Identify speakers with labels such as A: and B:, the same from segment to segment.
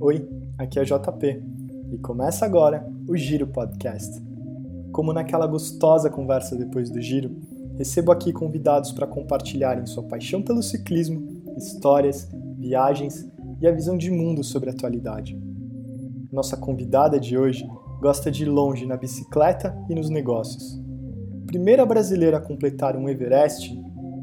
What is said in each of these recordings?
A: Oi, aqui é JP e começa agora o Giro Podcast. Como naquela gostosa conversa depois do giro, recebo aqui convidados para compartilharem sua paixão pelo ciclismo, histórias, viagens e a visão de mundo sobre a atualidade. Nossa convidada de hoje gosta de ir longe na bicicleta e nos negócios. Primeira brasileira a completar um Everest,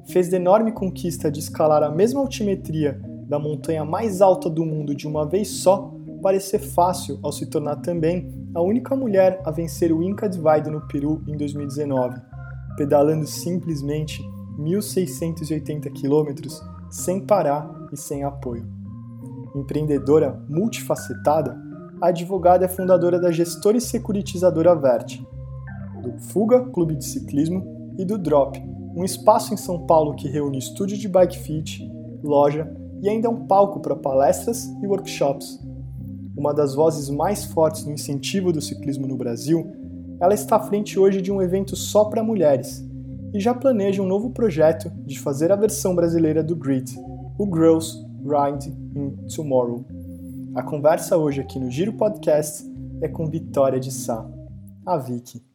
A: fez de enorme conquista de escalar a mesma altimetria da montanha mais alta do mundo de uma vez só parecer fácil ao se tornar também a única mulher a vencer o Inca Divide no Peru em 2019, pedalando simplesmente 1.680 quilômetros sem parar e sem apoio. Empreendedora multifacetada, a advogada é fundadora da gestora e securitizadora Vert, do Fuga Clube de Ciclismo e do Drop, um espaço em São Paulo que reúne estúdio de bike fit, loja e ainda um palco para palestras e workshops. Uma das vozes mais fortes no incentivo do ciclismo no Brasil, ela está à frente hoje de um evento só para mulheres e já planeja um novo projeto de fazer a versão brasileira do Grit, o Girls Ride in Tomorrow. A conversa hoje aqui no Giro Podcast é com Vitória de Sá, a Vicky.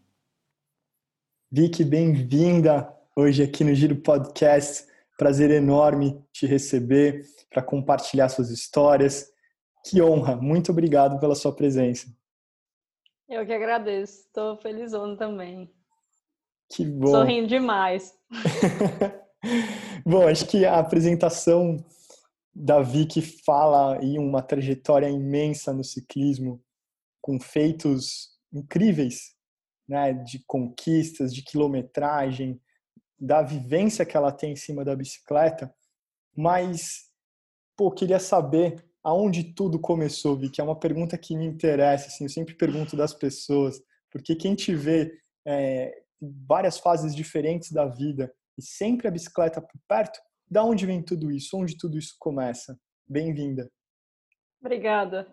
A: Vicky, bem-vinda hoje aqui no Giro Podcast. Prazer enorme te receber para compartilhar suas histórias. Que honra! Muito obrigado pela sua presença.
B: Eu que agradeço. Estou felizona também.
A: Que bom.
B: Sorrindo demais.
A: bom, acho que a apresentação da Vicky fala aí uma trajetória imensa no ciclismo, com feitos incríveis, né, de conquistas, de quilometragem, da vivência que ela tem em cima da bicicleta, mas pô, queria saber aonde tudo começou, Vi, que é uma pergunta que me interessa, assim, eu sempre pergunto das pessoas, porque quem te vê é, várias fases diferentes da vida e sempre a bicicleta por perto, da onde vem tudo isso? Onde tudo isso começa? Bem-vinda.
B: Obrigada.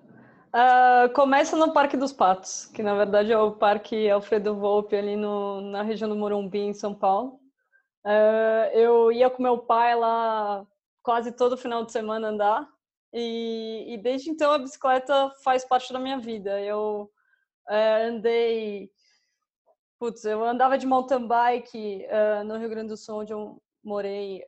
B: Uh, começa no Parque dos Patos, que na verdade é o Parque Alfredo Volpe ali no, na região do Morumbi, em São Paulo. Uh, eu ia com meu pai lá quase todo final de semana andar e, e desde então a bicicleta faz parte da minha vida. Eu uh, andei, putz, eu andava de mountain bike uh, no Rio Grande do Sul, onde eu morei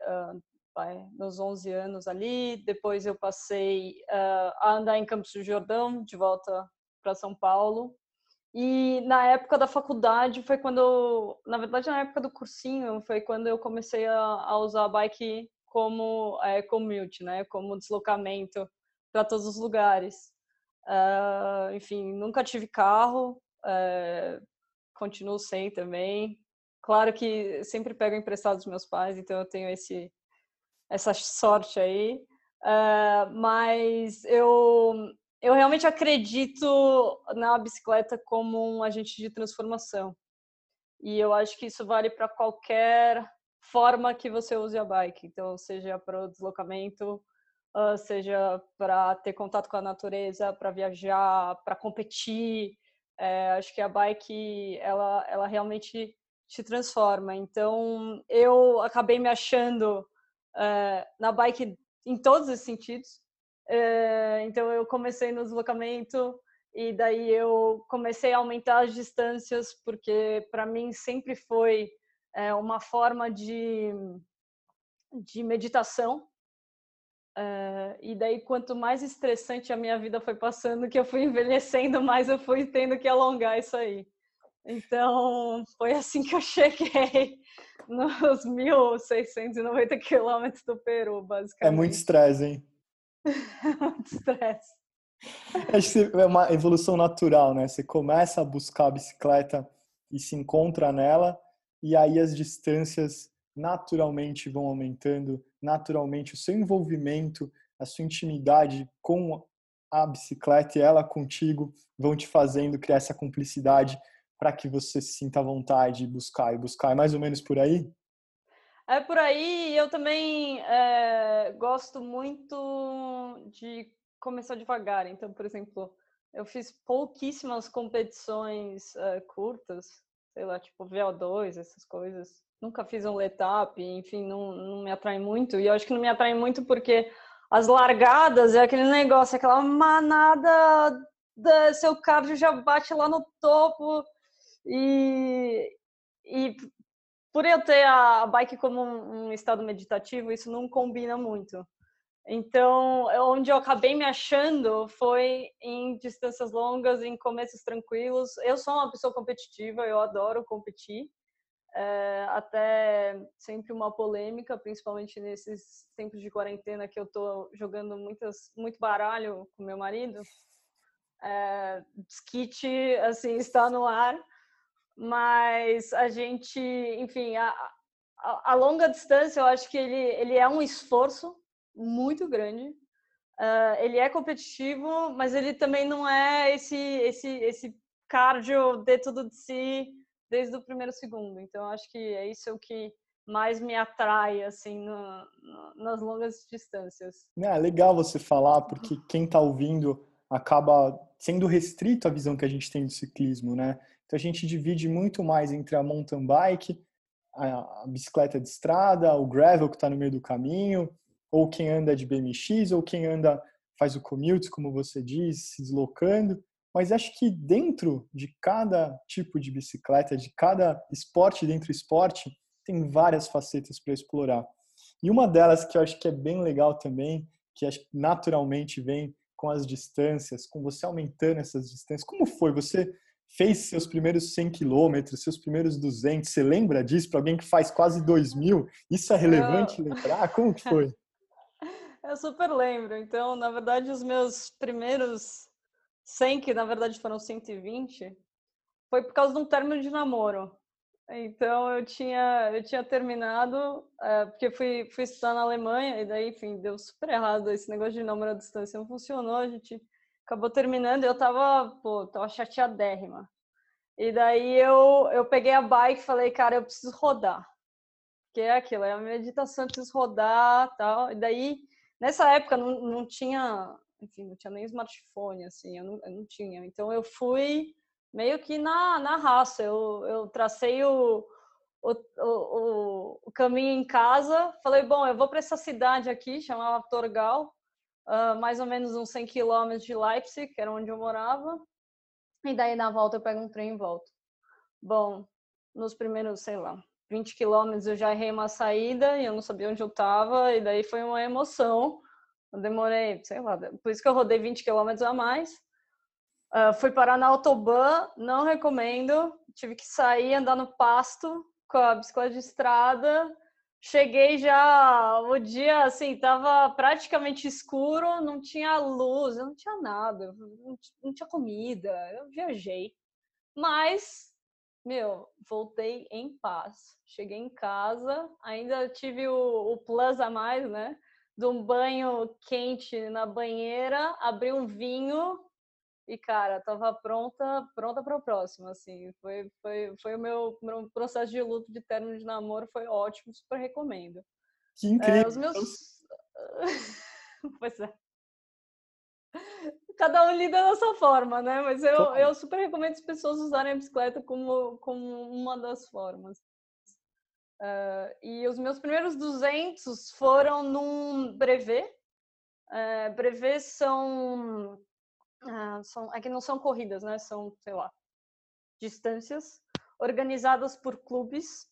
B: pai, meus 11 anos ali. Depois eu passei a andar em Campos do Jordão, de volta para São Paulo. E na época da faculdade foi quando, na verdade, na época do cursinho, foi quando eu comecei a, a usar a bike como é, commute, né? Como deslocamento para todos os lugares. Uh, enfim, nunca tive carro, uh, continuo sem também. Claro que sempre pego emprestado dos meus pais, então eu tenho esse essa sorte aí. Uh, mas eu eu realmente acredito na bicicleta como um agente de transformação. E eu acho que isso vale para qualquer forma que você use a bike. Então, seja para o deslocamento, seja para ter contato com a natureza, para viajar, para competir. É, acho que a bike, ela, ela realmente te transforma. Então, eu acabei me achando uh, na bike em todos os sentidos. É, então eu comecei no deslocamento e daí eu comecei a aumentar as distâncias porque para mim sempre foi é, uma forma de de meditação é, e daí quanto mais estressante a minha vida foi passando que eu fui envelhecendo mais eu fui tendo que alongar isso aí então foi assim que eu cheguei nos 1.690 quilômetros do Peru basicamente
A: é muito estresse hein
B: muito estresse.
A: Acho que é uma evolução natural, né? Você começa a buscar a bicicleta e se encontra nela, e aí as distâncias naturalmente vão aumentando, naturalmente o seu envolvimento, a sua intimidade com a bicicleta e ela contigo vão te fazendo criar essa cumplicidade para que você se sinta à vontade de buscar e buscar. É mais ou menos por aí?
B: É por aí, eu também é, gosto muito de começar devagar. Então, por exemplo, eu fiz pouquíssimas competições é, curtas, sei lá, tipo VO2, essas coisas. Nunca fiz um letap, enfim, não, não me atrai muito. E eu acho que não me atrai muito porque as largadas é aquele negócio, aquela manada, da, seu cardio já bate lá no topo e, e por eu ter a bike como um estado meditativo, isso não combina muito. Então, onde eu acabei me achando foi em distâncias longas, em começos tranquilos. Eu sou uma pessoa competitiva, eu adoro competir. É, até sempre uma polêmica, principalmente nesses tempos de quarentena que eu tô jogando muitas, muito baralho com meu marido. É, skit, assim, está no ar, mas a gente, enfim, a, a, a longa distância eu acho que ele, ele é um esforço muito grande. Uh, ele é competitivo, mas ele também não é esse esse esse cardio de tudo de si desde o primeiro segundo. Então acho que é isso o que mais me atrai assim no, no, nas longas distâncias.
A: É legal você falar porque quem está ouvindo acaba sendo restrito à visão que a gente tem do ciclismo, né? Então a gente divide muito mais entre a mountain bike, a, a bicicleta de estrada, o gravel que está no meio do caminho, ou quem anda de BMX, ou quem anda faz o commute, como você diz, se deslocando. Mas acho que dentro de cada tipo de bicicleta, de cada esporte dentro do esporte, tem várias facetas para explorar. E uma delas que eu acho que é bem legal também, que acho que naturalmente vem com as distâncias, com você aumentando essas distâncias. Como foi? Você fez seus primeiros 100 quilômetros, seus primeiros 200. Você lembra disso para alguém que faz quase 2 mil? Isso é relevante lembrar? Como que foi?
B: Eu super lembro. Então, na verdade, os meus primeiros 100, que na verdade foram 120, foi por causa de um término de namoro. Então, eu tinha, eu tinha terminado, é, porque fui, fui estudar na Alemanha, e daí, enfim, deu super errado esse negócio de namoro à distância, não funcionou, a gente acabou terminando, e eu tava, pô, tava chateadérrima. E daí eu, eu peguei a bike e falei, cara, eu preciso rodar. Porque é aquilo, é a meditação, eu preciso rodar tal. E daí Nessa época não, não tinha, enfim, não tinha nem smartphone, assim, eu não, eu não tinha. Então eu fui meio que na, na raça. Eu, eu tracei o, o, o, o caminho em casa. Falei, bom, eu vou para essa cidade aqui, chamava Torgal, uh, mais ou menos uns 100 quilômetros de Leipzig, que era onde eu morava. E daí na volta eu pego um trem e volto. Bom, nos primeiros, sei lá, 20 quilômetros eu já errei uma saída e eu não sabia onde eu estava, e daí foi uma emoção. Eu demorei, sei lá, por isso que eu rodei 20 quilômetros a mais. Uh, fui parar na Autobahn, não recomendo. Tive que sair, andar no pasto com a bicicleta de estrada. Cheguei já, o dia assim, tava praticamente escuro, não tinha luz, não tinha nada, não tinha comida. Eu viajei. Mas meu, voltei em paz. Cheguei em casa, ainda tive o, o plus a mais, né? De um banho quente na banheira, abri um vinho e, cara, tava pronta, pronta para o próximo, assim. Foi, foi, foi o meu, meu processo de luto de término de namoro, foi ótimo, super recomendo.
A: Que incrível! É,
B: os meus... pois é cada um lida da sua forma, né? Mas eu, eu super recomendo as pessoas usarem a bicicleta como, como uma das formas. Uh, e os meus primeiros 200 foram num brevet. Uh, são, uh, são. Aqui não são corridas, né? São, sei lá, distâncias organizadas por clubes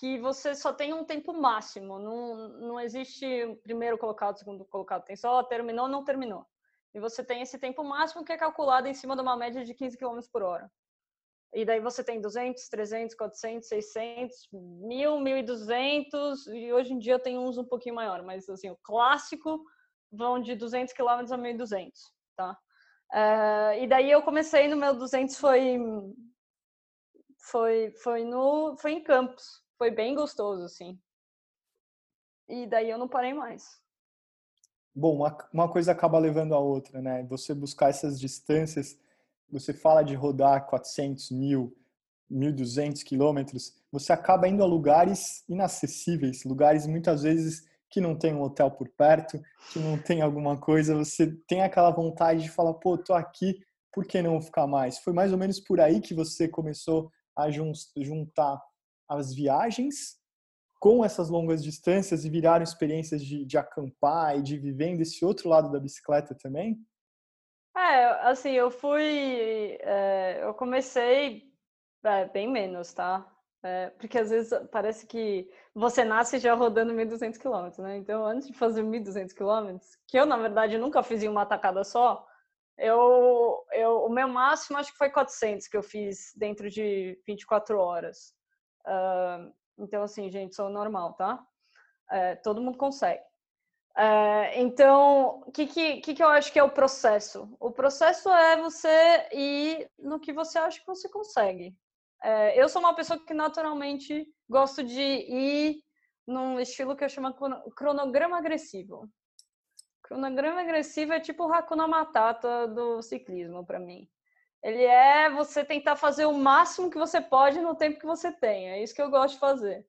B: que você só tem um tempo máximo. Não, não existe primeiro colocado, segundo colocado. Tem só terminou, não terminou. E você tem esse tempo máximo que é calculado em cima de uma média de 15 km por hora. E daí você tem 200, 300, 400, 600, 1000, 1200 e hoje em dia tem uns um pouquinho maior, mas assim, o clássico vão de 200 km a 1200, tá? Uh, e daí eu comecei no meu 200 foi foi foi no foi em Campos, foi bem gostoso assim. E daí eu não parei mais
A: bom, uma, uma coisa acaba levando a outra, né? Você buscar essas distâncias, você fala de rodar 400, mil, 1.200 quilômetros, você acaba indo a lugares inacessíveis, lugares muitas vezes que não tem um hotel por perto, que não tem alguma coisa, você tem aquela vontade de falar, pô, tô aqui, por que não ficar mais? Foi mais ou menos por aí que você começou a juntar as viagens com essas longas distâncias e viraram experiências de, de acampar e de vivendo esse outro lado da bicicleta também?
B: É, assim, eu fui. É, eu comecei é, bem menos, tá? É, porque às vezes parece que você nasce já rodando 1.200 km, né? Então, antes de fazer 1.200 km, que eu, na verdade, nunca fiz em uma tacada só, eu, eu, o meu máximo acho que foi 400 que eu fiz dentro de 24 horas. Uh, então, assim, gente, sou normal, tá? É, todo mundo consegue. É, então, o que, que, que, eu acho que é o processo? O processo é você ir no que você acha que você consegue. É, eu sou uma pessoa que naturalmente gosto de ir num estilo que eu chamo cronograma agressivo. Cronograma agressivo é tipo o Hakuna Matata do ciclismo para mim. Ele é você tentar fazer o máximo que você pode no tempo que você tem. É isso que eu gosto de fazer.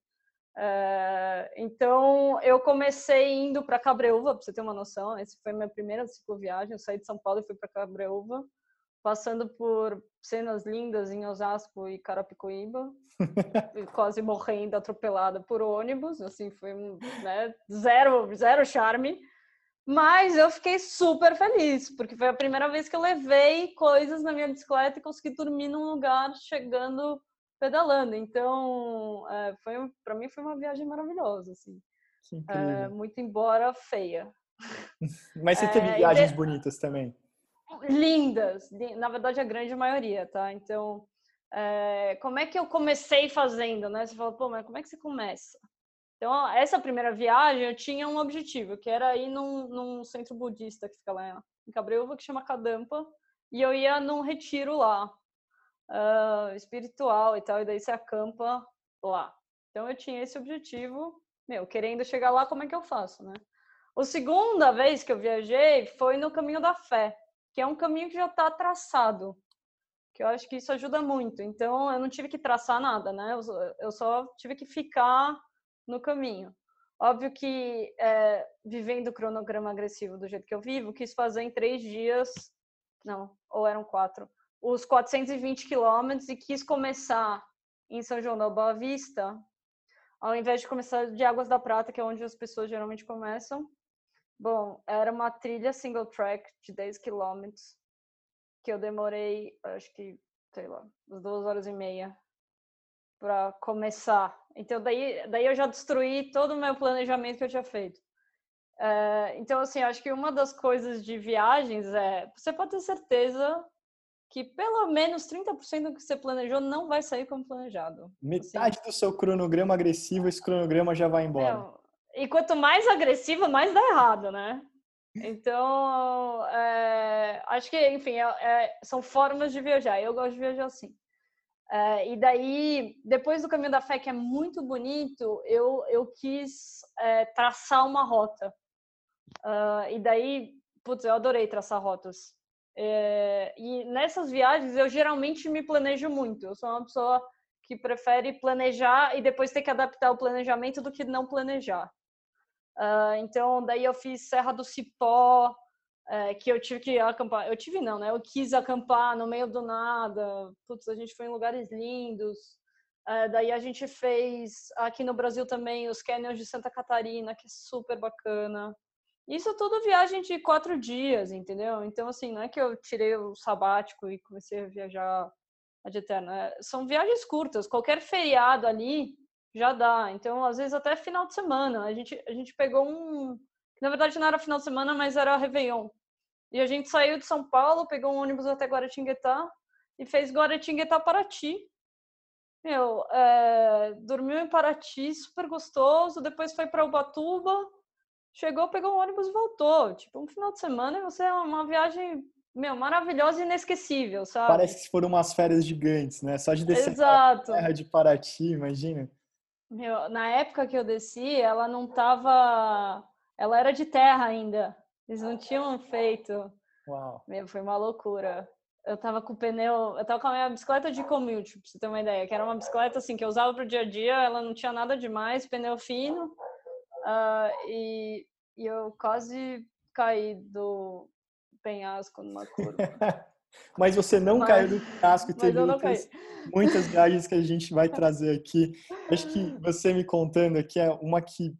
B: É, então, eu comecei indo para Cabreúva, para você ter uma noção. Essa foi a minha primeira cicloviagem. Eu saí de São Paulo e fui para Cabreúva passando por cenas lindas em Osasco e Carapicuíba, quase morrendo atropelada por ônibus, assim, foi né, zero, zero charme. Mas eu fiquei super feliz, porque foi a primeira vez que eu levei coisas na minha bicicleta e consegui dormir num lugar chegando pedalando. Então, é, foi para mim foi uma viagem maravilhosa, assim. É, muito embora feia.
A: Mas você teve é, viagens de... bonitas também?
B: lindas, na verdade a grande maioria, tá? Então, como é que eu comecei fazendo, né? Você fala, pô, mas como é que você começa? Então, essa primeira viagem eu tinha um objetivo, que era ir num, num centro budista que fica lá em Cabreúva, que chama Kadampa, e eu ia num retiro lá, uh, espiritual e tal, e daí você acampa lá. Então, eu tinha esse objetivo, meu, querendo chegar lá, como é que eu faço, né? A segunda vez que eu viajei foi no Caminho da Fé, que é um caminho que já está traçado, que eu acho que isso ajuda muito. Então, eu não tive que traçar nada, né? Eu, só tive que ficar no caminho. Óbvio que, é, vivendo o cronograma agressivo do jeito que eu vivo, quis fazer em três dias, não, ou eram quatro, os 420 quilômetros e quis começar em São João da Boa Vista, ao invés de começar de Águas da Prata, que é onde as pessoas geralmente começam, Bom, era uma trilha single track de 10 quilômetros que eu demorei, acho que, sei lá, duas horas e meia para começar. Então, daí, daí eu já destruí todo o meu planejamento que eu tinha feito. É, então, assim, acho que uma das coisas de viagens é você pode ter certeza que pelo menos 30% do que você planejou não vai sair como planejado.
A: Metade assim. do seu cronograma agressivo, esse cronograma já vai embora. Não,
B: e quanto mais agressiva, mais dá errado, né? Então, é, acho que, enfim, é, é, são formas de viajar. Eu gosto de viajar assim. É, e daí, depois do Caminho da Fé, que é muito bonito, eu, eu quis é, traçar uma rota. Uh, e daí, putz, eu adorei traçar rotas. E nessas viagens, eu geralmente me planejo muito. Eu sou uma pessoa que prefere planejar e depois ter que adaptar o planejamento do que não planejar. Uh, então, daí eu fiz Serra do Cipó, uh, que eu tive que acampar. Eu tive não, né? Eu quis acampar no meio do nada. Putz, a gente foi em lugares lindos. Uh, daí a gente fez aqui no Brasil também os canyons de Santa Catarina, que é super bacana. Isso tudo viagem de quatro dias, entendeu? Então, assim, não é que eu tirei o sabático e comecei a viajar de eterno. É, são viagens curtas. Qualquer feriado ali, já dá. Então, às vezes até final de semana. A gente, a gente pegou um. Na verdade, não era final de semana, mas era Réveillon. E a gente saiu de São Paulo, pegou um ônibus até Guaratinguetá e fez Guaratinguetá Paraty. Meu, é, dormiu em Paraty, super gostoso. Depois foi para Ubatuba, chegou, pegou um ônibus e voltou. Tipo, um final de semana e você é uma viagem meu, maravilhosa e inesquecível, sabe?
A: Parece que foram umas férias gigantes, né? Só de descer Exato. terra de Paraty, imagina.
B: Meu, na época que eu desci, ela não tava. Ela era de terra ainda. Eles não tinham feito.
A: Uau.
B: Meu, foi uma loucura. Eu tava com o pneu. Eu tava com a minha bicicleta de commute, pra você ter uma ideia. Que era uma bicicleta assim que eu usava pro dia a dia, ela não tinha nada demais, pneu fino. Uh, e, e eu quase caí do penhasco numa curva.
A: Mas você não mas, caiu do casco e teve outras, muitas viagens que a gente vai trazer aqui. Acho que você me contando aqui é uma que,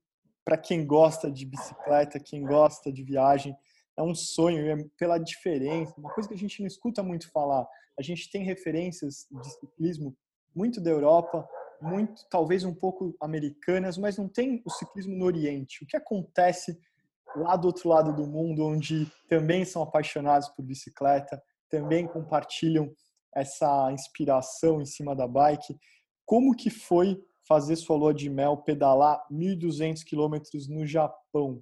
A: para quem gosta de bicicleta, quem gosta de viagem, é um sonho, é pela diferença, uma coisa que a gente não escuta muito falar. A gente tem referências de ciclismo muito da Europa, muito talvez um pouco americanas, mas não tem o ciclismo no Oriente. O que acontece lá do outro lado do mundo, onde também são apaixonados por bicicleta, também compartilham essa inspiração em cima da bike. Como que foi fazer sua lua de mel, pedalar 1.200 quilômetros no Japão?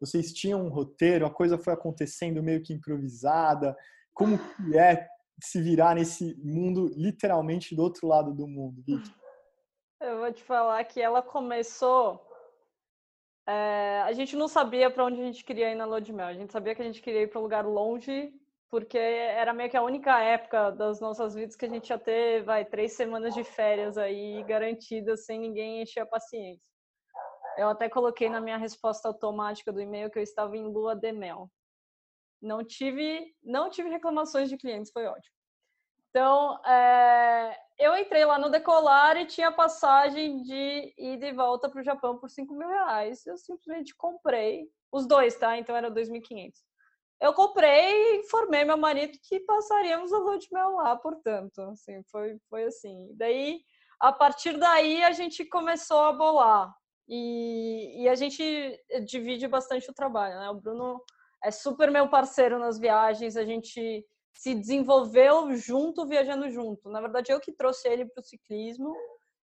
A: Vocês tinham um roteiro, a coisa foi acontecendo meio que improvisada. Como que é se virar nesse mundo literalmente do outro lado do mundo, Vicky?
B: Eu vou te falar que ela começou. É, a gente não sabia para onde a gente queria ir na lua de mel. A gente sabia que a gente queria ir para um lugar longe, porque era meio que a única época das nossas vidas que a gente ia ter, vai, três semanas de férias aí garantidas, sem ninguém encher a paciência. Eu até coloquei na minha resposta automática do e-mail que eu estava em lua de mel. Não tive, não tive reclamações de clientes, foi ótimo. Então, é, eu entrei lá no Decolar e tinha passagem de ida e volta para o Japão por 5 mil reais. Eu simplesmente comprei, os dois, tá? Então era 2.500. Eu comprei e informei meu marido que passaríamos a lua de mel lá, portanto. Assim, foi, foi assim. Daí, a partir daí, a gente começou a bolar. E, e a gente divide bastante o trabalho, né? O Bruno é super meu parceiro nas viagens, a gente se desenvolveu junto, viajando junto. Na verdade, eu que trouxe ele para o ciclismo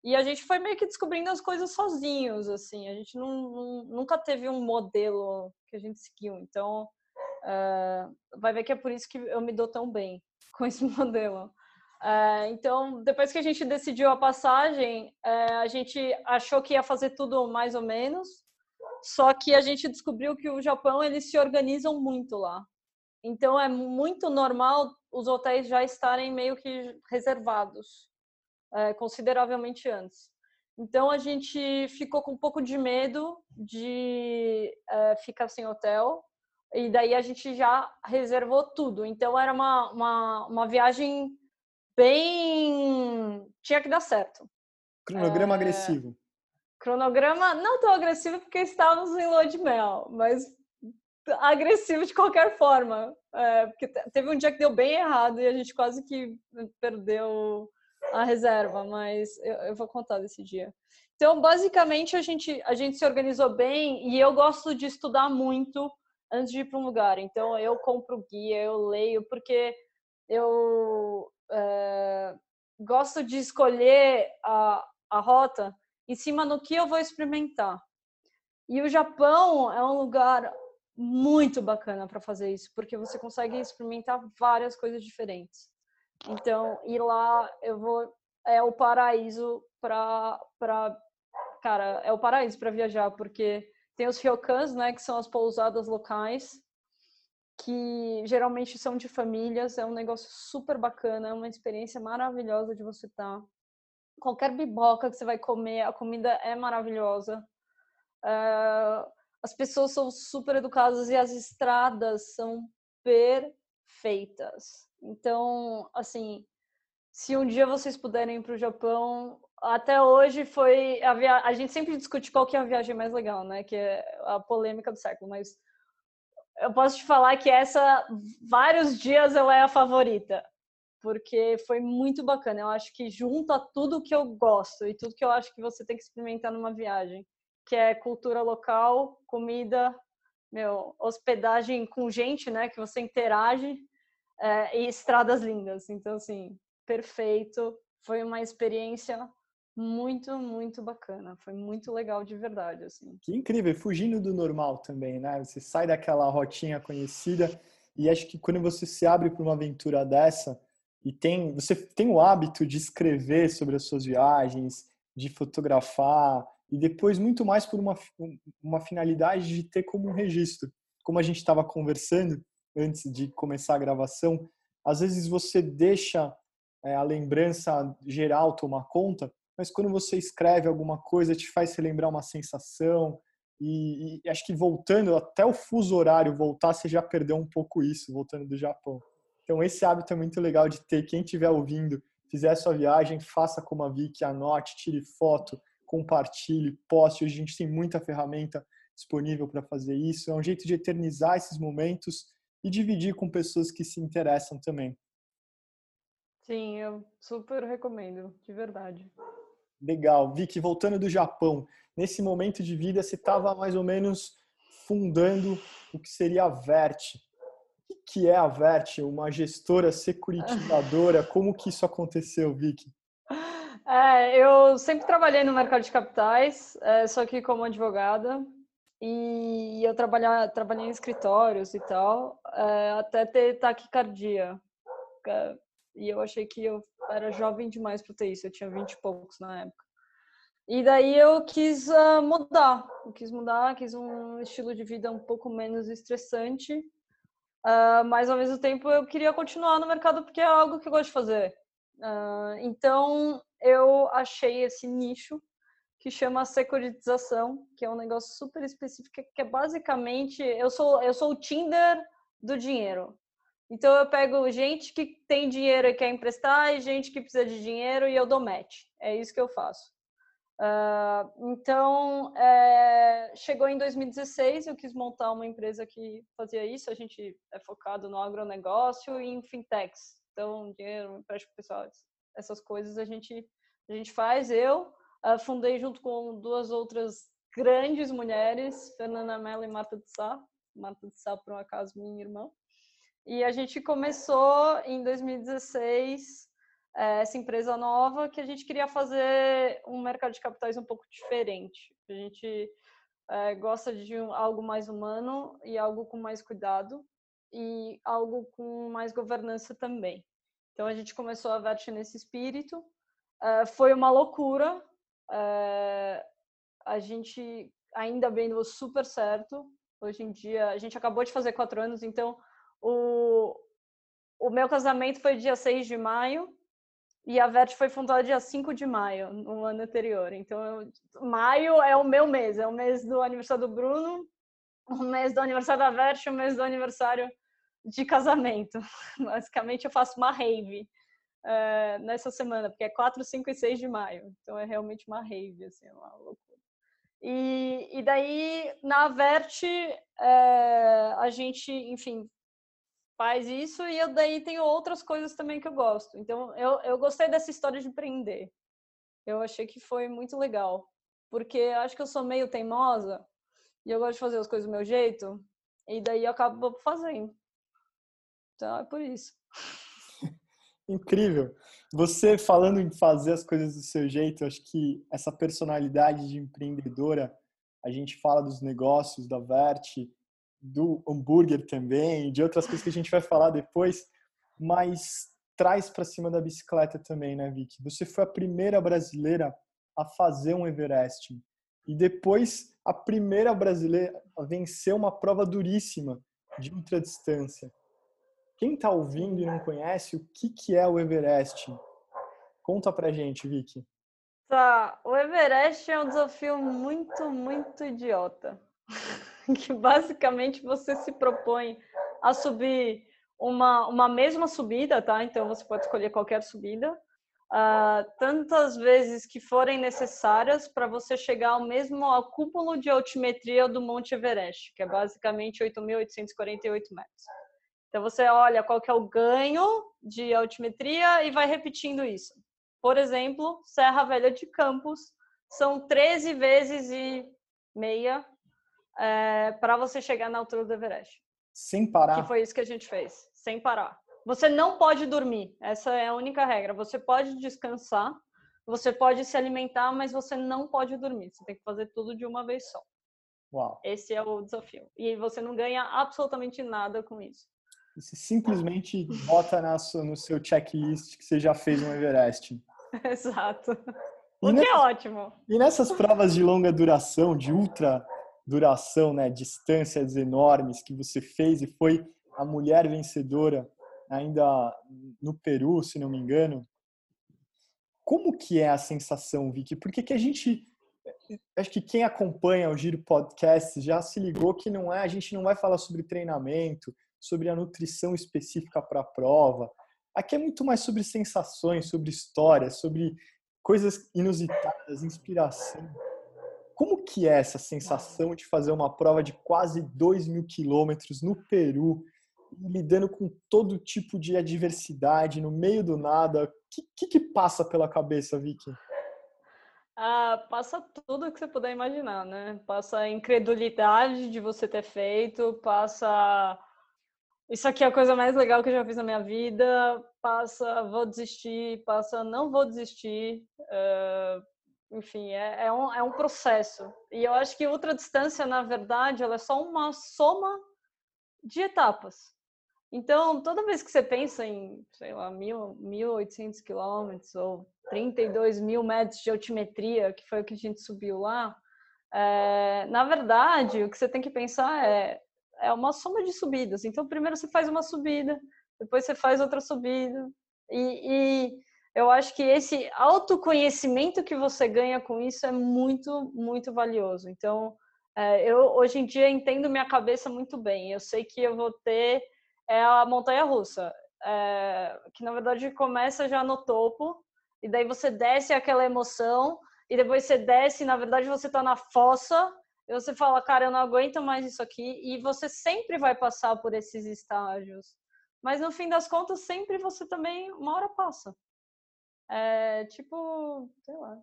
B: e a gente foi meio que descobrindo as coisas sozinhos, assim. A gente não, não, nunca teve um modelo que a gente seguiu. Então, uh, vai ver que é por isso que eu me dou tão bem com esse modelo. Uh, então, depois que a gente decidiu a passagem, uh, a gente achou que ia fazer tudo mais ou menos, só que a gente descobriu que o Japão eles se organizam muito lá. Então é muito normal os hotéis já estarem meio que reservados, uh, consideravelmente antes. Então a gente ficou com um pouco de medo de ficar sem hotel e daí a gente já reservou tudo. Então era uma, uma, uma viagem bem. tinha que dar certo.
A: Cronograma é... agressivo.
B: Cronograma não tão agressivo porque estávamos em lua de mel, mas agressivo de qualquer forma. É, porque teve um dia que deu bem errado e a gente quase que perdeu a reserva, mas eu, eu vou contar desse dia. Então, basicamente, a gente, a gente se organizou bem e eu gosto de estudar muito antes de ir para um lugar. Então, eu compro guia, eu leio, porque eu é, gosto de escolher a, a rota em cima do que eu vou experimentar. E o Japão é um lugar muito bacana para fazer isso, porque você consegue experimentar várias coisas diferentes. Então, ir lá, eu vou é o paraíso para para cara, é o paraíso para viajar, porque tem os ryokans, né, que são as pousadas locais que geralmente são de famílias, é um negócio super bacana, é uma experiência maravilhosa de você estar. Tá. Qualquer biboca que você vai comer, a comida é maravilhosa. Uh, as pessoas são super educadas e as estradas são perfeitas. Então, assim, se um dia vocês puderem ir para o Japão, até hoje foi a, via... a gente sempre discute qual que é a viagem mais legal, né? Que é a polêmica do século, mas eu posso te falar que essa, vários dias ela é a favorita, porque foi muito bacana. Eu acho que junta tudo que eu gosto e tudo que eu acho que você tem que experimentar numa viagem, que é cultura local, comida, meu, hospedagem com gente, né, que você interage é, e estradas lindas. Então, assim, perfeito. Foi uma experiência muito, muito bacana. Foi muito legal de verdade, assim.
A: Que incrível, fugindo do normal também, né? Você sai daquela rotinha conhecida e acho que quando você se abre para uma aventura dessa e tem, você tem o hábito de escrever sobre as suas viagens, de fotografar e depois muito mais por uma, uma finalidade de ter como um registro. Como a gente estava conversando antes de começar a gravação, às vezes você deixa é, a lembrança geral tomar conta mas quando você escreve alguma coisa, te faz relembrar uma sensação. E, e, acho que voltando até o fuso horário voltar, você já perdeu um pouco isso, voltando do Japão. Então, esse hábito é muito legal de ter. Quem estiver ouvindo, fizer sua viagem, faça como a Vicky, anote, tire foto, compartilhe, poste. A gente tem muita ferramenta disponível para fazer isso. É um jeito de eternizar esses momentos e dividir com pessoas que se interessam também.
B: Sim, eu super recomendo, de verdade.
A: Legal. Vicky, voltando do Japão, nesse momento de vida você estava mais ou menos fundando o que seria a Vert. O que é a Vert? Uma gestora securitizadora? Como que isso aconteceu, Vicky?
B: É, eu sempre trabalhei no mercado de capitais, é, só que como advogada. E eu trabalhar, trabalhei em escritórios e tal, é, até ter taquicardia. E eu achei que eu era jovem demais para ter isso, eu tinha 20 e poucos na época. E daí eu quis uh, mudar, eu quis mudar, quis um estilo de vida um pouco menos estressante, uh, mas ao mesmo tempo eu queria continuar no mercado porque é algo que eu gosto de fazer. Uh, então eu achei esse nicho que chama securitização, que é um negócio super específico, que é basicamente eu sou eu sou o Tinder do dinheiro. Então eu pego gente que tem dinheiro e quer emprestar e gente que precisa de dinheiro e eu dou match. É isso que eu faço. Uh, então é, chegou em 2016, eu quis montar uma empresa que fazia isso. A gente é focado no agronegócio e em fintechs. Então dinheiro, empréstimo pessoal, essas coisas a gente a gente faz. Eu Uh, fundei junto com duas outras grandes mulheres, Fernanda Mello e Marta de Sá. Marta de Sá, por um acaso, minha irmã. E a gente começou em 2016 eh, essa empresa nova que a gente queria fazer um mercado de capitais um pouco diferente. A gente é, gosta de um, algo mais humano e algo com mais cuidado e algo com mais governança também. Então a gente começou a Vert nesse espírito. É, foi uma loucura, é, a gente ainda bem deu super certo. Hoje em dia, a gente acabou de fazer quatro anos, então o, o meu casamento foi dia 6 de maio e a Vert foi fundada dia 5 de maio, no ano anterior. Então, eu, maio é o meu mês, é o mês do aniversário do Bruno, o mês do aniversário da Vert, o mês do aniversário de casamento. Basicamente, eu faço uma rave uh, nessa semana, porque é 4, 5 e 6 de maio. Então é realmente uma rave, assim, é uma loucura. E, e daí, na Vert, uh, a gente, enfim, faz isso e eu daí tenho outras coisas também que eu gosto. Então, eu, eu gostei dessa história de empreender. Eu achei que foi muito legal, porque acho que eu sou meio teimosa e eu gosto de fazer as coisas do meu jeito, e daí eu acabo fazendo. Então, é por isso.
A: Incrível. Você falando em fazer as coisas do seu jeito, acho que essa personalidade de empreendedora, a gente fala dos negócios da Vert, do hambúrguer também, de outras coisas que a gente vai falar depois, mas traz para cima da bicicleta também, né, Vicky? Você foi a primeira brasileira a fazer um Everest e depois a primeira brasileira a vencer uma prova duríssima de ultradistância. Quem está ouvindo e não conhece, o que, que é o Everest? Conta pra gente, Vicky.
B: Tá, o Everest é um desafio muito, muito idiota. que basicamente você se propõe a subir uma, uma mesma subida, tá? Então você pode escolher qualquer subida, uh, tantas vezes que forem necessárias para você chegar ao mesmo ao cúmulo de altimetria do Monte Everest, que é basicamente 8.848 metros. Então você olha qual que é o ganho de altimetria e vai repetindo isso. Por exemplo, Serra Velha de Campos são 13 vezes e meia é, para você chegar na altura do Everest.
A: Sem parar.
B: Que foi isso que a gente fez, sem parar. Você não pode dormir, essa é a única regra. Você pode descansar, você pode se alimentar, mas você não pode dormir. Você tem que fazer tudo de uma vez só.
A: Uau.
B: Esse é o desafio. E você não ganha absolutamente nada com isso.
A: Você simplesmente bota na sua, no seu checklist que você já fez um Everest.
B: Exato. O e que nessas, é ótimo.
A: E nessas provas de longa duração, de ultra duração, né, distâncias enormes que você fez e foi a mulher vencedora ainda no Peru, se não me engano. Como que é a sensação, Vicky? Porque que a gente acho que quem acompanha o Giro Podcast já se ligou que não é, a gente não vai falar sobre treinamento, sobre a nutrição específica para a prova. Aqui é muito mais sobre sensações, sobre história, sobre coisas inusitadas, inspiração. Como que é essa sensação de fazer uma prova de quase 2 mil quilômetros no Peru, lidando com todo tipo de adversidade, no meio do nada? O que, que, que passa pela cabeça, Vicky?
B: Ah, passa tudo que você puder imaginar, né? Passa a incredulidade de você ter feito, passa isso aqui é a coisa mais legal que eu já fiz na minha vida, passa vou desistir, passa não vou desistir, uh, enfim, é, é, um, é um processo. E eu acho que ultradistância, na verdade, ela é só uma soma de etapas. Então, toda vez que você pensa em, sei lá, mil, 1.800 quilômetros ou 32 mil metros de altimetria, que foi o que a gente subiu lá, é, na verdade, o que você tem que pensar é, é uma soma de subidas. Então, primeiro você faz uma subida, depois você faz outra subida. E, e eu acho que esse autoconhecimento que você ganha com isso é muito, muito valioso. Então, é, eu hoje em dia entendo minha cabeça muito bem. Eu sei que eu vou ter é a montanha russa, é, que na verdade começa já no topo, e daí você desce aquela emoção, e depois você desce, e na verdade você está na fossa, e você fala, cara, eu não aguento mais isso aqui, e você sempre vai passar por esses estágios. Mas no fim das contas, sempre você também, uma hora passa. É tipo, sei lá.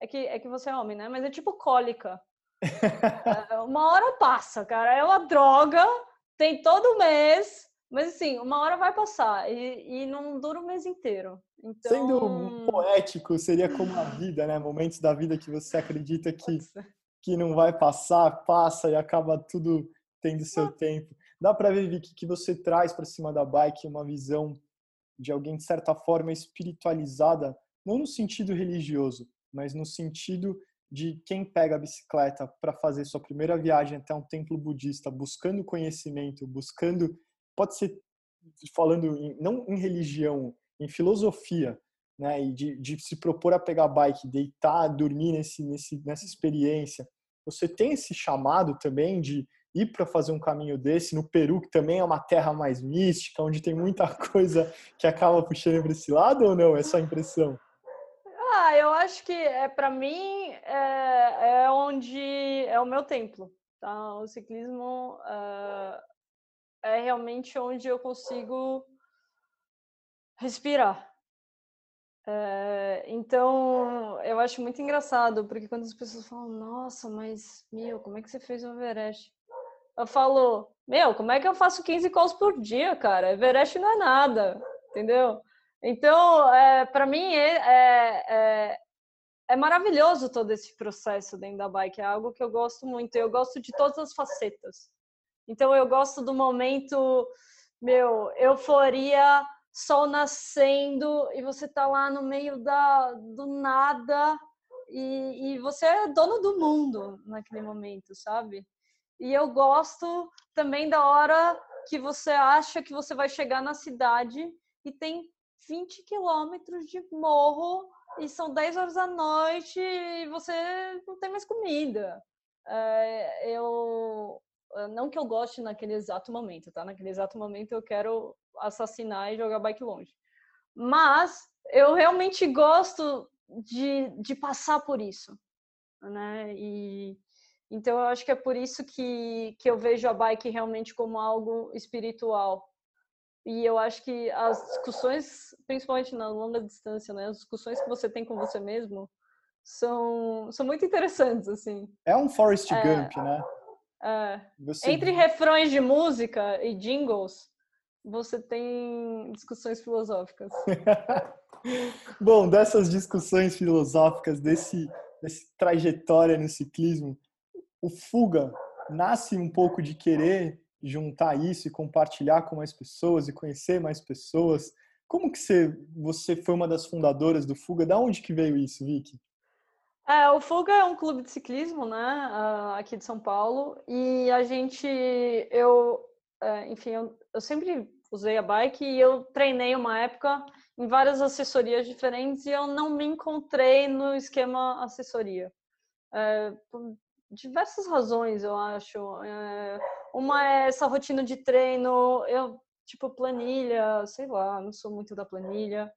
B: É que, é que você é homem, né? Mas é tipo cólica. é, uma hora passa, cara. É uma droga, tem todo mês, mas assim, uma hora vai passar e, e não dura o mês inteiro. Então...
A: Sendo poético, seria como a vida, né? Momentos da vida que você acredita que, que não vai passar, passa e acaba tudo tendo seu tempo. Dá para ver, Vicky, que você traz para cima da bike uma visão de alguém, de certa forma, espiritualizada, não no sentido religioso, mas no sentido de quem pega a bicicleta para fazer sua primeira viagem até um templo budista, buscando conhecimento, buscando pode ser falando em, não em religião, em filosofia, né? E de, de se propor a pegar bike, deitar, dormir nesse, nesse, nessa experiência. Você tem esse chamado também de ir para fazer um caminho desse no Peru, que também é uma terra mais mística, onde tem muita coisa que acaba puxando para esse lado ou não? É só impressão?
B: Ah, eu acho que é para mim é, é, onde é o meu templo. Tá? O ciclismo uh, é realmente onde eu consigo respirar. É, então, eu acho muito engraçado, porque quando as pessoas falam, nossa, mas, meu, como é que você fez o Everest? Eu falo, meu, como é que eu faço 15 calls por dia, cara? Everest não é nada, entendeu? Então, é, para mim, é, é, é, é maravilhoso todo esse processo dentro da bike, é algo que eu gosto muito, eu gosto de todas as facetas. Então eu gosto do momento, meu, euforia, sol nascendo e você tá lá no meio da, do nada e, e você é dono do mundo naquele momento, sabe? E eu gosto também da hora que você acha que você vai chegar na cidade e tem 20 quilômetros de morro e são 10 horas da noite e você não tem mais comida. É, eu, ah, não que eu goste naquele exato momento, tá? Naquele exato momento eu quero assassinar e jogar bike longe. Mas eu realmente gosto de, de passar por isso, né? E então eu acho que é por isso que, que eu vejo a bike realmente como algo espiritual. E eu acho que as discussões, principalmente na longa distância, né? As discussões que você tem com você mesmo são, são muito interessantes, assim.
A: É um Forrest é, Gump, né?
B: É. Você... Entre refrões de música e jingles, você tem discussões filosóficas.
A: Bom, dessas discussões filosóficas, desse, desse trajetória no ciclismo, o Fuga nasce um pouco de querer juntar isso e compartilhar com mais pessoas e conhecer mais pessoas. Como que você, você foi uma das fundadoras do Fuga? Da onde que veio isso, Vicky?
B: É, o Fuga é um clube de ciclismo, né, ah, aqui de São Paulo, e a gente, eu, é, enfim, eu, eu sempre usei a bike e eu treinei uma época em várias assessorias diferentes e eu não me encontrei no esquema assessoria. É, diversas razões, eu acho. É, Uma é essa rotina de treino, eu, tipo, planilha, sei lá, não sou muito da planilha.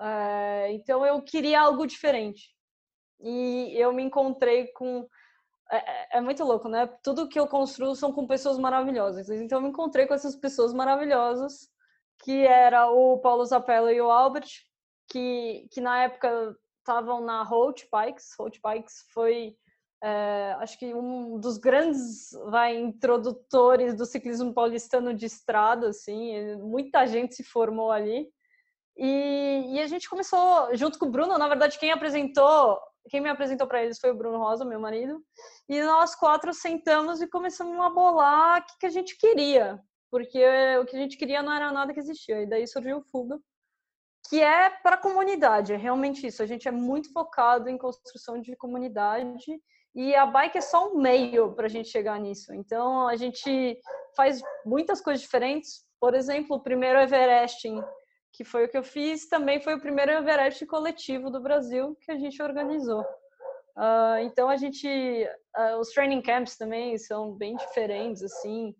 B: É, então eu queria algo diferente. E eu me encontrei com. É, é, é, muito louco, né? Tudo que eu construo são com pessoas maravilhosas. Então eu me encontrei com essas pessoas maravilhosas, que era o Paulo Zapello e o Albert, que, que na época estavam na Holt Bikes. Holt Bikes foi é, acho que um dos grandes vai, introdutores do ciclismo paulistano de estrada, assim, muita gente se formou ali. E, e, a gente começou, junto com o Bruno, na verdade, quem apresentou, quem me apresentou para eles foi o Bruno Rosa, meu marido, e nós quatro sentamos e começamos a bolar o que, que a gente queria, porque o que a gente queria não era nada que existia, e daí surgiu o Fuga, que é para a comunidade, é realmente isso, a gente é muito focado em construção de comunidade e a bike é só um meio para a gente chegar nisso. Então, a gente faz muitas coisas diferentes. Por exemplo, o primeiro Everesting, que foi o que eu fiz, também foi o primeiro Everest coletivo do Brasil que a gente organizou. Uh, então, a gente... Uh, os training camps também são bem diferentes, assim.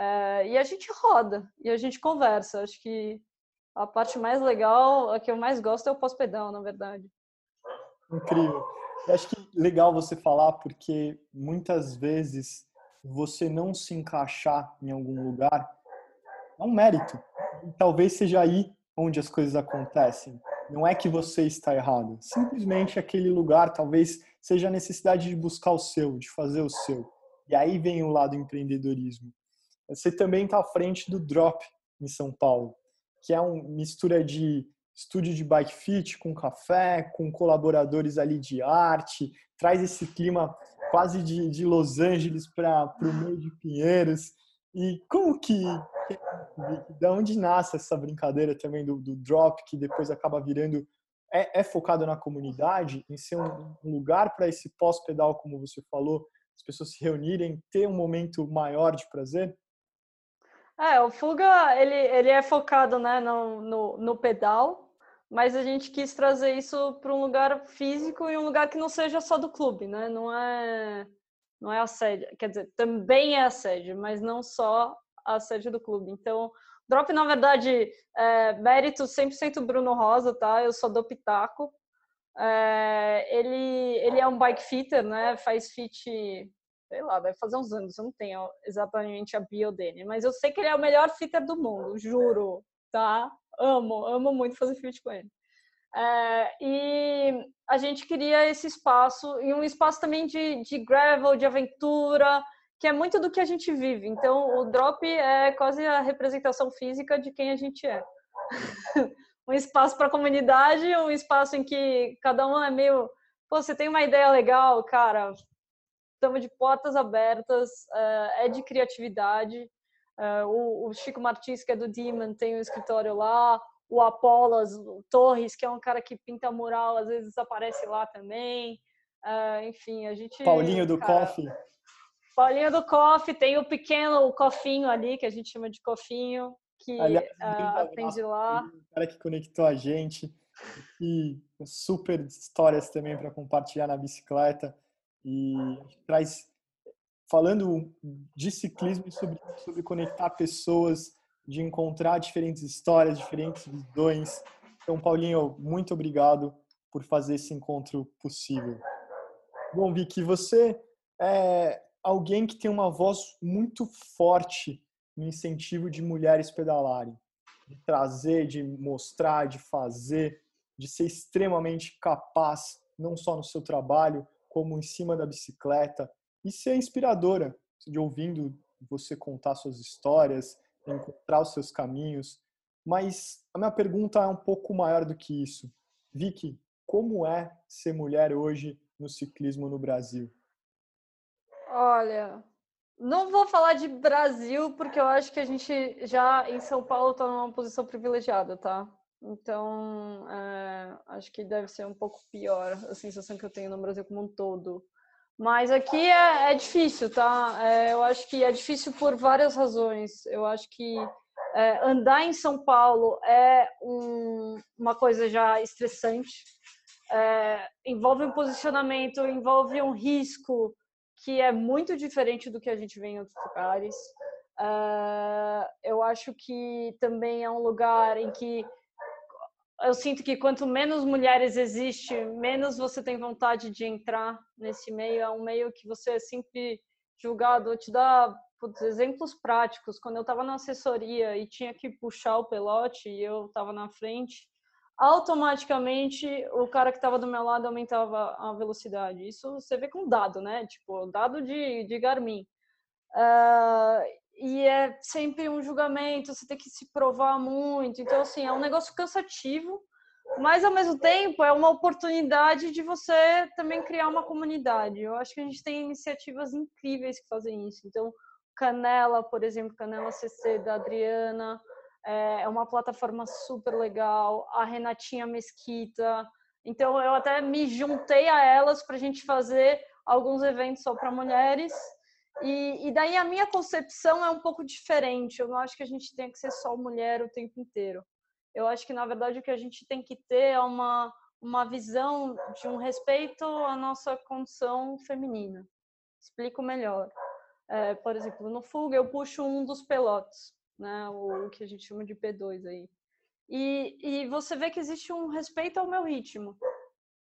B: Uh, e a gente roda, e a gente conversa. Acho que a parte mais legal, a que eu mais gosto é o pós-pedal, na verdade.
A: Incrível. Eu acho que legal você falar porque muitas vezes você não se encaixar em algum lugar é um mérito. E talvez seja aí onde as coisas acontecem. Não é que você está errado. Simplesmente aquele lugar talvez seja a necessidade de buscar o seu, de fazer o seu. E aí vem o lado empreendedorismo. Você também está à frente do Drop em São Paulo, que é uma mistura de estúdio de bike fit com café, com colaboradores ali de arte, traz esse clima quase de, de Los Angeles para o meio de Pinheiros. E como que, da onde nasce essa brincadeira também do, do drop, que depois acaba virando, é, é focado na comunidade, em ser um, um lugar para esse pós-pedal, como você falou, as pessoas se reunirem, ter um momento maior de prazer?
B: É, o Fuga, ele, ele é focado né, no, no, no pedal, mas a gente quis trazer isso para um lugar físico e um lugar que não seja só do clube, né? Não é, não é a sede, quer dizer, também é a sede, mas não só a sede do clube. Então, Drop, na verdade, é mérito 100% Bruno Rosa, tá? Eu sou do Pitaco. É, ele, ele é um bike fitter, né? Faz fit, sei lá, deve fazer uns anos, eu não tenho exatamente a bio dele, mas eu sei que ele é o melhor fitter do mundo, juro, tá? Amo, amo muito fazer fit com ele. É, e a gente queria esse espaço, e um espaço também de, de gravel, de aventura, que é muito do que a gente vive. Então, o drop é quase a representação física de quem a gente é. um espaço para a comunidade, um espaço em que cada um é meio. Pô, você tem uma ideia legal, cara, estamos de portas abertas, é, é de criatividade. Uh, o, o, Chico Martins, que é do Demon, tem um escritório lá. O Apolas o Torres, que é um cara que pinta mural, às vezes aparece lá também. Uh, enfim, a gente.
A: Paulinho do cara, Coffee.
B: Paulinho do Coffee, tem o pequeno o Cofinho ali, que a gente chama de Cofinho, que Aliás, uh, atende lá.
A: O cara que conectou a gente. E super histórias também para compartilhar na bicicleta. E traz falando de ciclismo sobre, sobre conectar pessoas, de encontrar diferentes histórias, diferentes visões. Então, Paulinho, muito obrigado por fazer esse encontro possível. Bom, Vicky, você é alguém que tem uma voz muito forte no incentivo de mulheres pedalarem, de trazer, de mostrar, de fazer, de ser extremamente capaz, não só no seu trabalho, como em cima da bicicleta, e ser inspiradora, de ouvindo você contar suas histórias, encontrar os seus caminhos. Mas a minha pergunta é um pouco maior do que isso. Vicky, como é ser mulher hoje no ciclismo no Brasil?
B: Olha, não vou falar de Brasil, porque eu acho que a gente já em São Paulo está numa posição privilegiada, tá? Então, é, acho que deve ser um pouco pior a sensação que eu tenho no Brasil como um todo. Mas aqui é, é difícil, tá? É, eu acho que é difícil por várias razões. Eu acho que é, andar em São Paulo é um, uma coisa já estressante. É, envolve um posicionamento, envolve um risco que é muito diferente do que a gente vê em outros lugares. Uh, eu acho que também é um lugar em que eu sinto que quanto menos mulheres existe, menos você tem vontade de entrar nesse meio. É um meio que você é sempre julgado. Eu te dar putz, exemplos práticos. Quando eu estava na assessoria e tinha que puxar o pelote e eu estava na frente, automaticamente o cara que estava do meu lado aumentava a velocidade. Isso você vê com dado, né? Tipo, dado de, de Garmin. Uh, e é sempre um julgamento, você tem que se provar muito. Então, assim, é um negócio cansativo, mas ao mesmo tempo é uma oportunidade de você também criar uma comunidade. Eu acho que a gente tem iniciativas incríveis que fazem isso. Então, Canela, por exemplo, Canela CC da Adriana, é, é uma plataforma super legal. A Renatinha Mesquita. Então, eu até me juntei a elas para a gente fazer alguns eventos só para mulheres. E, e, daí a minha concepção é um pouco diferente. Eu não acho que a gente tem que ser só mulher o tempo inteiro. Eu acho que, na verdade, o que a gente tem que ter é uma, uma visão de um respeito à nossa condição feminina. Explico melhor. É, por exemplo, no Fuga eu puxo um dos pelotes né? O que a gente chama de P2 aí. E, e você vê que existe um respeito ao meu ritmo.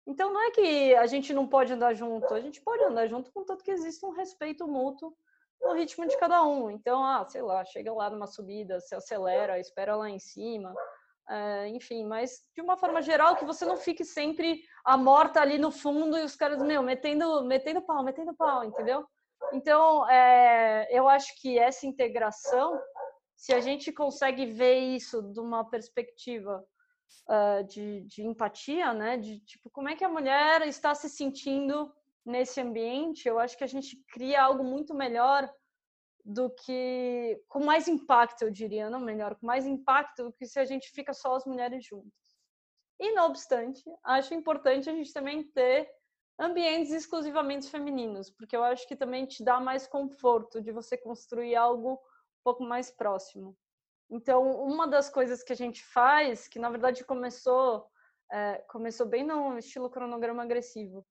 B: Então não é que a gente não pode andar junto, a gente pode andar junto contanto que exista um respeito mútuo no ritmo de cada um. Então, ah, sei lá, chega lá numa subida, se acelera, espera lá em cima, é, enfim, mas de uma forma geral que você não fique sempre a morta ali no fundo e os caras, meu, metendo, metendo pau, metendo pau, entendeu? Então, é, eu acho que essa integração se a gente consegue ver isso de uma perspectiva uh, de, de, empatia, né? De tipo, como é que a mulher está se sentindo nesse ambiente, eu acho que a gente cria algo muito melhor do que com mais impacto, eu diria, não melhor, com mais impacto do que se a gente fica só as mulheres juntas. E não obstante, acho importante a gente também ter ambientes exclusivamente femininos, porque eu acho que também te dá mais conforto de você construir algo pouco mais próximo. Então, uma das coisas que a gente faz, que na verdade começou, é, começou bem no estilo cronograma agressivo,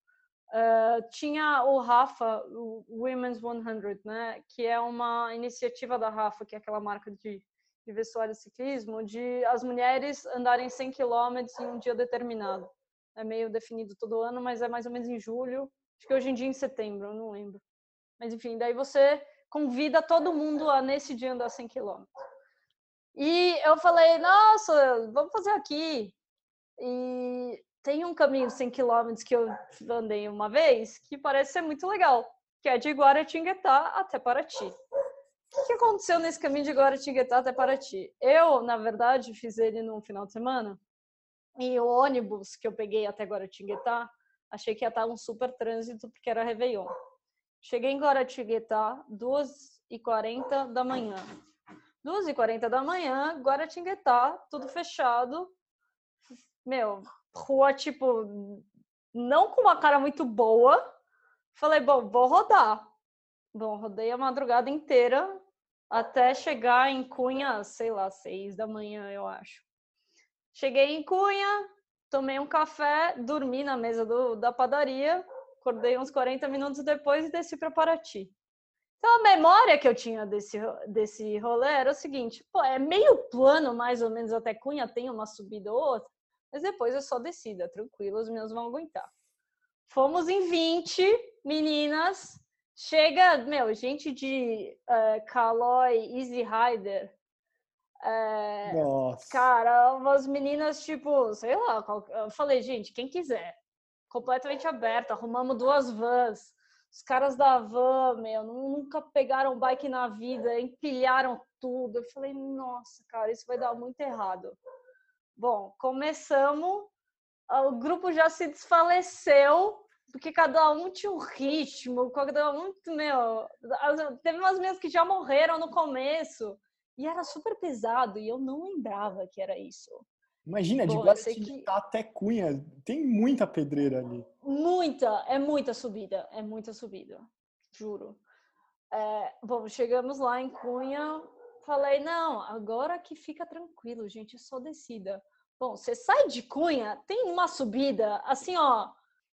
B: é, tinha o Rafa, o Women's 100, né, que é uma iniciativa da Rafa, que é aquela marca de, de vestuário de ciclismo, de as mulheres andarem 100 quilômetros em um dia determinado. É meio definido todo ano, mas é mais ou menos em julho. Acho que hoje em dia em setembro, eu não lembro. Mas enfim, daí você convida todo mundo a nesse dia andar 100 quilômetros. E eu falei, nossa, vamos fazer aqui. E tem um caminho de 100 quilômetros que eu andei uma vez que parece ser muito legal, que é de Guaratinguetá até Paraty. O que aconteceu nesse caminho de Guaratinguetá até Paraty? Eu, na verdade, fiz ele num final de semana e o ônibus que eu peguei até Guaratinguetá, achei que ia estar um super trânsito porque era Réveillon. Cheguei em Guaratinguetá, 2h40 da manhã. 2h40 da manhã, Guaratinguetá, tudo fechado. Meu, rua, tipo, não com uma cara muito boa. Falei, bom, vou rodar. Bom, rodei a madrugada inteira até chegar em Cunha, sei lá, seis da manhã, eu acho. Cheguei em Cunha, tomei um café, dormi na mesa do, da padaria, acordei uns 40 minutos depois e desci para Paraty. Então, a memória que eu tinha desse, desse rolê era o seguinte: pô, é meio plano, mais ou menos, até Cunha tem uma subida ou outra, mas depois é só descida, tranquilo, os meus vão aguentar. Fomos em 20 meninas, chega, meu, gente de uh, Caloi, Easy Rider. Uh, Nossa. Cara, umas meninas, tipo, sei lá, eu falei, gente, quem quiser, completamente aberto. Arrumamos duas vans. Os caras da van, meu, nunca pegaram bike na vida, empilharam tudo. Eu falei, nossa, cara, isso vai dar muito errado. Bom, começamos, o grupo já se desfaleceu, porque cada um tinha um ritmo, cada um, meu, teve umas meninas que já morreram no começo, e era super pesado, e eu não lembrava que era isso.
A: Imagina, de Guaratinguetá que... até Cunha, tem muita pedreira ali.
B: Muita, é muita subida, é muita subida, juro. É, bom, chegamos lá em Cunha, falei, não, agora que fica tranquilo, gente, é só descida. Bom, você sai de Cunha, tem uma subida, assim, ó,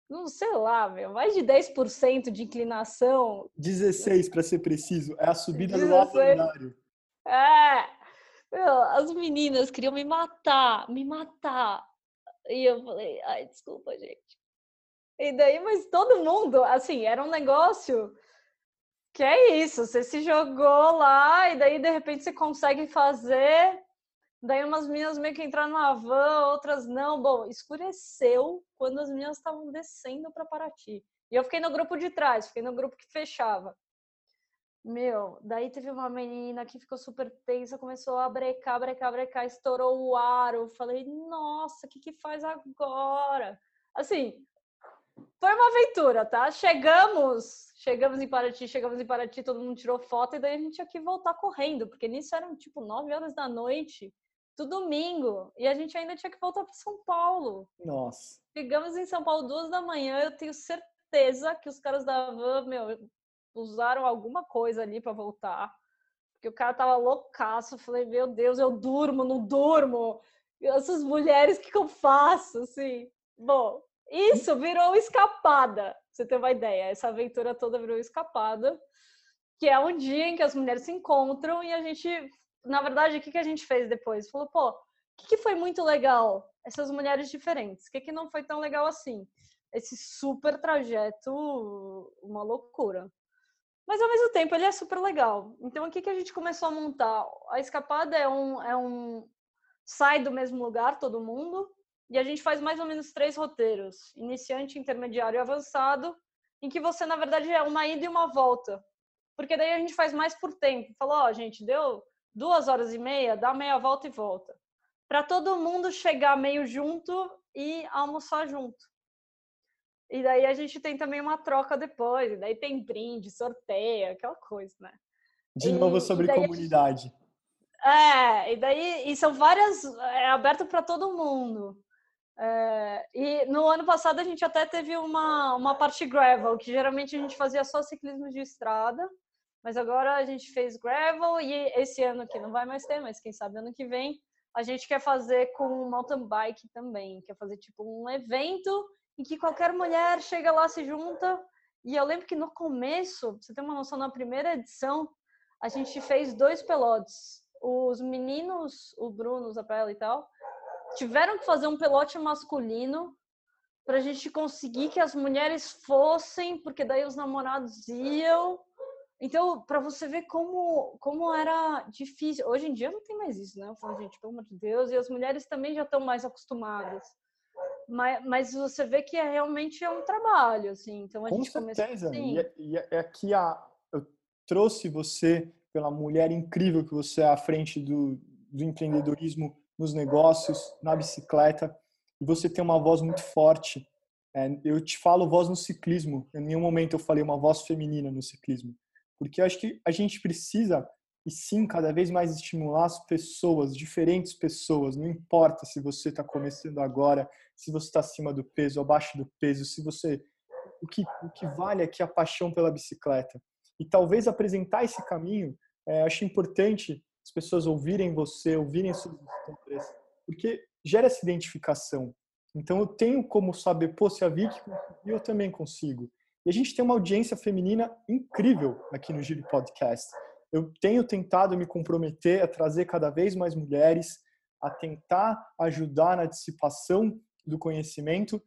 B: não sei lá, meu, mais de 10% de inclinação.
A: 16 para ser preciso, é a subida 16. do alto andário.
B: É, meu, as meninas queriam me matar, me matar. E eu falei, ai, desculpa, gente. E daí, mas todo mundo, assim, era um negócio que é isso, você se jogou lá e daí de repente você consegue fazer. Daí umas meninas meio que entraram na van, outras não. Bom, escureceu quando as meninas estavam descendo para Paraty. E eu fiquei no grupo de trás, fiquei no grupo que fechava. Meu, daí teve uma menina que ficou super tensa, começou a brecar, brecar, brecar, estourou o aro. Falei, nossa, o que que faz agora? Assim, foi uma aventura, tá? Chegamos, chegamos em Paraty, chegamos em Paraty, todo mundo tirou foto e daí a gente tinha que voltar correndo, porque nisso eram tipo nove horas da noite, do domingo, e a gente ainda tinha que voltar para São Paulo.
A: Nossa.
B: Chegamos em São Paulo duas da manhã, eu tenho certeza que os caras da van, meu, usaram alguma coisa ali para voltar. Porque o cara tava loucaço. Eu falei, meu Deus, eu durmo, não durmo. Essas mulheres, o que, que eu faço? Assim, bom, isso virou escapada. Você tem uma ideia? Essa aventura toda virou escapada, que é um dia em que as mulheres se encontram e a gente, na verdade, o que, que a gente fez depois? Falou, pô, o que, que foi muito legal? Essas mulheres diferentes. O que, que não foi tão legal assim? Esse super trajeto, uma loucura. Mas ao mesmo tempo ele é super legal. Então o que, que a gente começou a montar? A escapada é um, é um. sai do mesmo lugar, todo mundo, e a gente faz mais ou menos três roteiros: iniciante, intermediário e avançado, em que você, na verdade, é uma ida e uma volta. Porque daí a gente faz mais por tempo. Falou, ó, oh, gente, deu duas horas e meia, dá meia volta e volta. Para todo mundo chegar meio junto e almoçar junto. E daí a gente tem também uma troca depois, e daí tem brinde, sorteio, aquela coisa, né?
A: De novo sobre comunidade. Gente...
B: É, e daí e são várias, é aberto para todo mundo. No ano passado a gente até teve uma, uma parte gravel, que geralmente a gente fazia só ciclismo de estrada, mas agora a gente fez gravel e esse ano que não vai mais ter, mas quem sabe ano que vem a gente quer fazer com mountain bike também, quer fazer tipo um evento em que qualquer mulher chega lá, se junta. E eu lembro que no começo, você tem uma noção, na primeira edição, a gente fez dois pelotes. Os meninos, o Bruno, Zapella e tal, tiveram que fazer um pelote masculino para a gente conseguir que as mulheres fossem, porque daí os namorados iam. Então, para você ver como, como era difícil. Hoje em dia não tem mais isso, né? Eu falo, gente, pelo amor de Deus, e as mulheres também já estão mais acostumadas. Mas, mas você vê que é realmente é um trabalho, assim. Então a
A: Com
B: gente
A: certeza. Assim. E, é, e é aqui a, eu trouxe você pela mulher incrível que você é à frente do, do empreendedorismo nos negócios, na bicicleta. E você tem uma voz muito forte. É, eu te falo voz no ciclismo. Em nenhum momento eu falei uma voz feminina no ciclismo. Porque eu acho que a gente precisa e sim cada vez mais estimular as pessoas, diferentes pessoas, não importa se você está começando agora, se você está acima do peso, abaixo do peso, se você o que o que vale aqui é a paixão pela bicicleta e talvez apresentar esse caminho, é, acho importante as pessoas ouvirem você, ouvirem suas histórias, porque gera essa identificação. Então eu tenho como saber, pô, se a Vicky eu também consigo. E a gente tem uma audiência feminina incrível aqui no Giro Podcast eu tenho tentado me comprometer a trazer cada vez mais mulheres, a tentar ajudar na dissipação do conhecimento,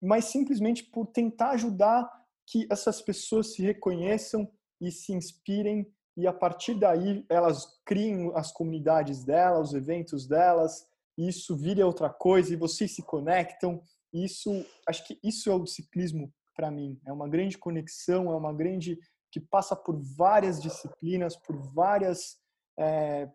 A: mas simplesmente por tentar ajudar que essas pessoas se reconheçam e se inspirem e a partir daí elas criem as comunidades delas, os eventos delas, isso vira outra coisa e vocês se conectam. Isso, acho que isso é o ciclismo para mim. É uma grande conexão, é uma grande que passa por várias disciplinas, por várias é,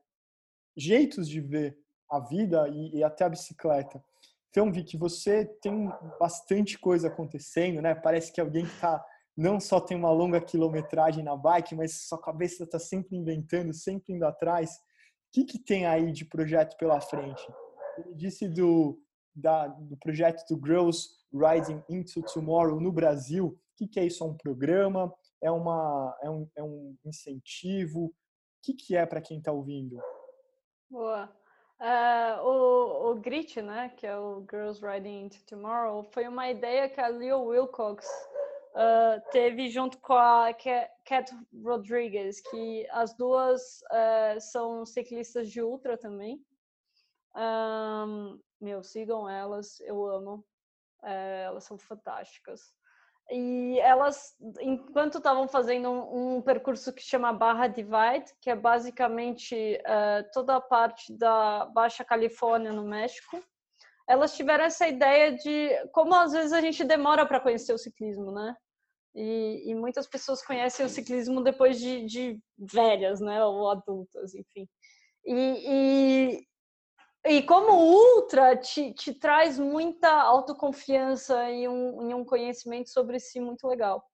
A: jeitos de ver a vida e, e, até a bicicleta. Então, vi que você tem bastante coisa acontecendo, né? Parece que alguém que tá, não só tem uma longa quilometragem na bike, mas sua cabeça está sempre inventando, sempre indo atrás. O que, que tem aí de projeto pela frente? Ele disse do, da, do projeto do Girls Riding into Tomorrow no Brasil. O que, que é isso? É um programa? é, uma, é, um, é um incentivo? O que, que é para quem está ouvindo?
B: Boa. Uh, o, o GRIT, né, que é o Girls Riding into Tomorrow, foi uma ideia que a Leo Wilcox uh, teve junto com a Cat Rodriguez, que as duas uh, são ciclistas de ultra também. Um, meu, sigam elas, eu amo. Uh, elas são fantásticas. E elas, enquanto estavam fazendo um, um, percurso que chama Barra Divide, que é basicamente uh, toda a parte da Baixa Califórnia, no México, elas tiveram essa ideia de como às vezes a gente demora para conhecer o ciclismo, né? E, e, muitas pessoas conhecem o ciclismo depois de, de velhas, né? Ou adultas, enfim. E, e, e como ultra te, te, traz muita autoconfiança e um, e um conhecimento sobre si muito legal.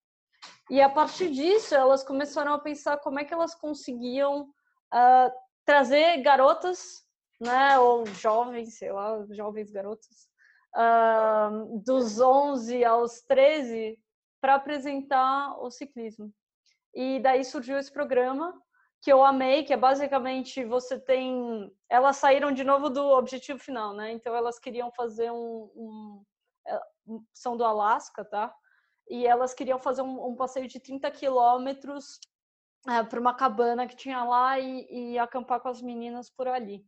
B: E a partir disso, elas começaram a pensar como é que elas conseguiam uh, trazer garotas, né? Ou jovens, sei lá, jovens garotas, uh, dos 11 aos 13 para apresentar o ciclismo. E daí surgiu esse programa que eu amei, que é basicamente você tem. Elas saíram de novo do objetivo final, né? Então elas queriam fazer um. um... É, são do Alasca, tá? E elas queriam fazer um, um passeio de 30 quilômetros é, para uma cabana que tinha lá e, e acampar com as meninas por ali.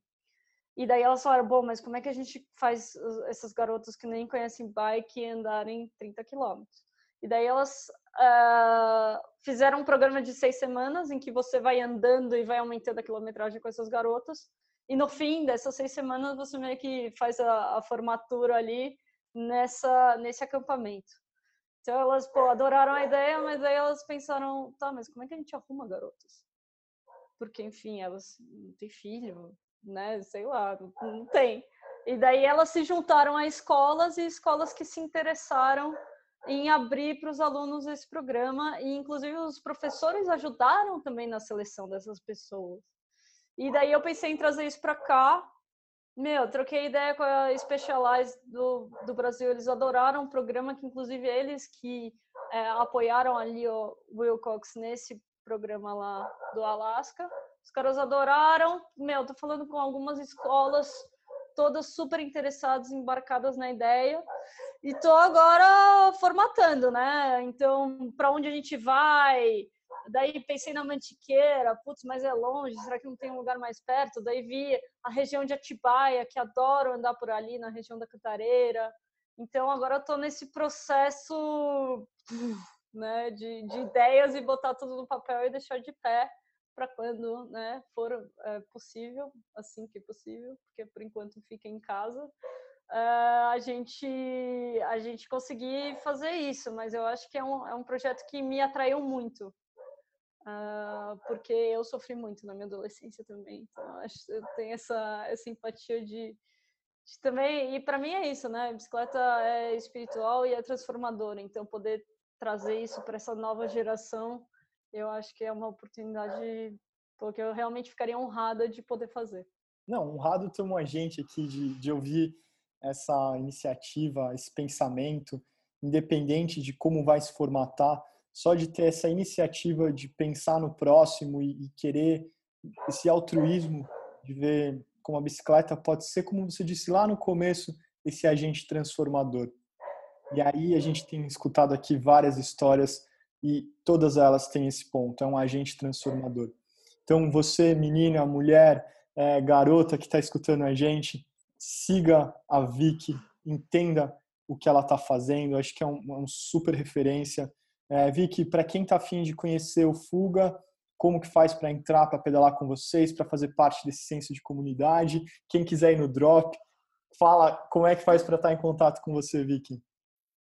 B: E daí elas falaram, bom, mas como é que a gente faz essas garotas que nem conhecem bike andarem 30 quilômetros? E daí elas uh, fizeram um programa de seis semanas em que você vai andando e vai aumentando a quilometragem com essas garotas. E no fim dessas seis semanas você meio que faz a, a formatura ali nessa nesse acampamento. Então elas pô, adoraram a ideia, mas aí elas pensaram, tá, mas como é que a gente arruma garotas? Porque enfim elas não têm filho, né? Sei lá, não tem. E daí elas se juntaram a escolas e escolas que se interessaram em abrir para os alunos esse programa e inclusive os professores ajudaram também na seleção dessas pessoas. E daí eu pensei em trazer isso para cá. Meu, troquei ideia com a Specialized do, do Brasil, eles adoraram o programa, que inclusive eles que é, apoiaram ali o Will Cox nesse programa lá do Alasca. Os caras adoraram. Meu, tô falando com algumas escolas todas super interessadas, embarcadas na ideia. E tô agora formatando, né? Então, para onde a gente vai? Daí pensei na Mantiqueira, putz, mas é longe, será que não tem um lugar mais perto? Daí vi a região de Atibaia, que adoro andar por ali, na região da Cantareira. Então, agora eu tô nesse processo né, de, de ideias e botar tudo no papel e deixar de pé para quando né, for é, possível, assim que possível, porque por enquanto fica em casa, uh, a gente a gente conseguir fazer isso. Mas eu acho que é um, é um projeto que me atraiu muito, uh, porque eu sofri muito na minha adolescência também. Então acho eu tenho essa essa empatia de, de também e para mim é isso, né? A bicicleta é espiritual e é transformadora. Então poder trazer isso para essa nova geração eu acho que é uma oportunidade porque eu realmente ficaria honrada de poder fazer.
A: Não, honrado ter um agente aqui de, de ouvir essa iniciativa, esse pensamento, independente de como vai se formatar, só de ter essa iniciativa de pensar no próximo e, e querer esse altruísmo de ver como a bicicleta pode ser, como você disse lá no começo, esse agente transformador. E aí a gente tem escutado aqui várias histórias e todas elas têm esse ponto, é um agente transformador. Então, você, menina, mulher, é, garota que está escutando a gente, siga a Vicky, entenda o que ela está fazendo, acho que é um, uma super referência. É, Vicky, para quem está afim de conhecer o Fuga, como que faz para entrar, para pedalar com vocês, para fazer parte desse senso de comunidade? Quem quiser ir no Drop, fala como é que faz para estar tá em contato com você, Vicky.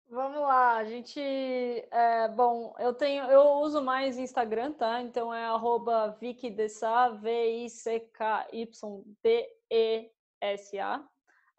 B: Vamos lá, a gente. É, bom, eu tenho, eu uso mais Instagram, tá? Então é arroba VickyDessa, V-I-C-K-Y-D-E-S-A.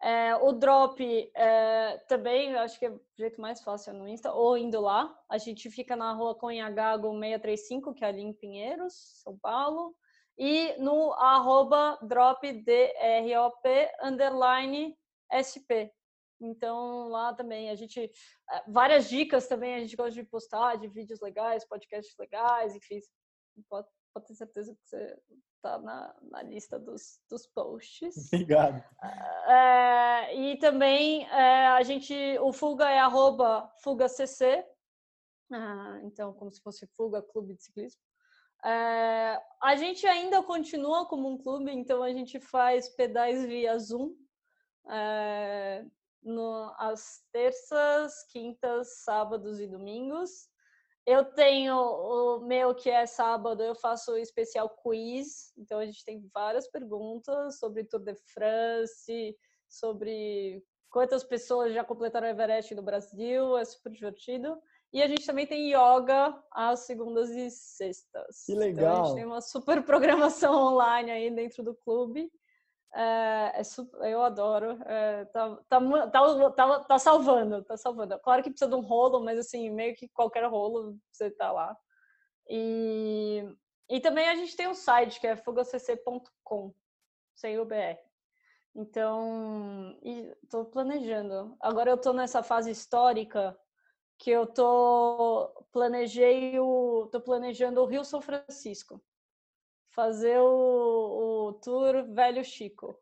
B: É, o drop é, também, acho que é o jeito mais fácil é no Insta, ou indo lá. A gente fica na rua Conhagago 635, que é ali em Pinheiros, São Paulo. E no arroba drop, D-R-O-P, underline SP. Então, lá também a gente. Eh, várias dicas também a gente gosta de postar, de vídeos legais, podcasts legais, enfim. Pode pode ter certeza que você tá na, na lista dos, dos posts.
A: Obrigado.
B: É, e também é, a gente, o Fuga é arroba FugaCC, ah, então como se fosse Fuga Clube de Ciclismo. É, a gente ainda continua como um clube, então a gente faz pedais via Zoom. É, no, às terças, quintas, sábados e domingos. Eu tenho o meu que é sábado, eu faço o especial quiz, então a gente tem várias perguntas sobre Tour de France, sobre quantas pessoas já completaram o Everest no Brasil, é super divertido. E a gente também tem yoga às segundas e sextas.
A: Que legal!
B: Então a gente tem uma super programação online aí dentro do clube. É, é super, eu adoro. É, tá, tá, tá, tá, tá, salvando, tá salvando. Claro que precisa de um rolo, mas assim, meio que qualquer rolo você tá lá. E, e também a gente tem um site que é fugacc.com, sem o BR. Então, estou planejando. Agora eu estou nessa fase histórica que eu tô planejei o, tô planejando o Rio São Francisco fazer o, o tour Velho Chico.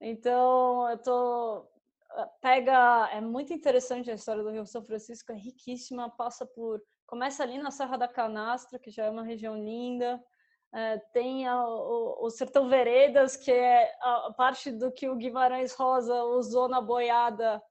B: Então, eu tô ah, pega é muito interessante a história do Rio São Francisco, é riquíssima, passa por começa ali na Serra da Canastra, que já é uma região linda. É, tem a, o, o, Sertão Veredas, que é a parte do que o Guimarães Rosa usou na boiada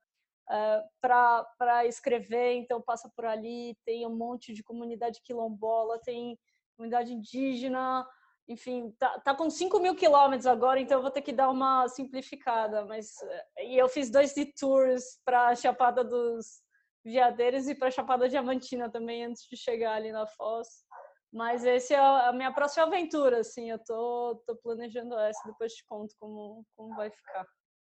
B: é, para escrever, então passa por ali. Tem um monte de comunidade quilombola, tem comunidade indígena, enfim, tá, tá com 5 mil quilômetros agora, então eu vou ter que dar uma simplificada. Mas e eu fiz dois tours para a Chapada dos Veadeiros e para a Chapada Diamantina também antes de chegar ali na Foz. Mas esse é a minha próxima aventura, assim. Eu tô, tô planejando essa, depois te conto como, como vai ficar.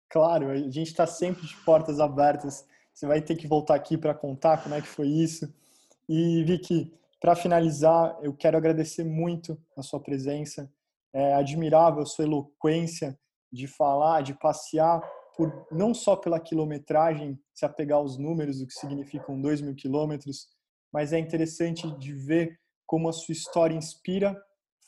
A: Claro, a gente está sempre de portas abertas. Você vai ter que voltar aqui para contar como é que foi isso. E Vicky, para finalizar, eu quero agradecer muito a sua presença. É admirável a sua eloquência de falar, de passear por não só pela quilometragem, se apegar aos números do que significam 2 mil quilômetros, mas é interessante de ver como a sua história inspira,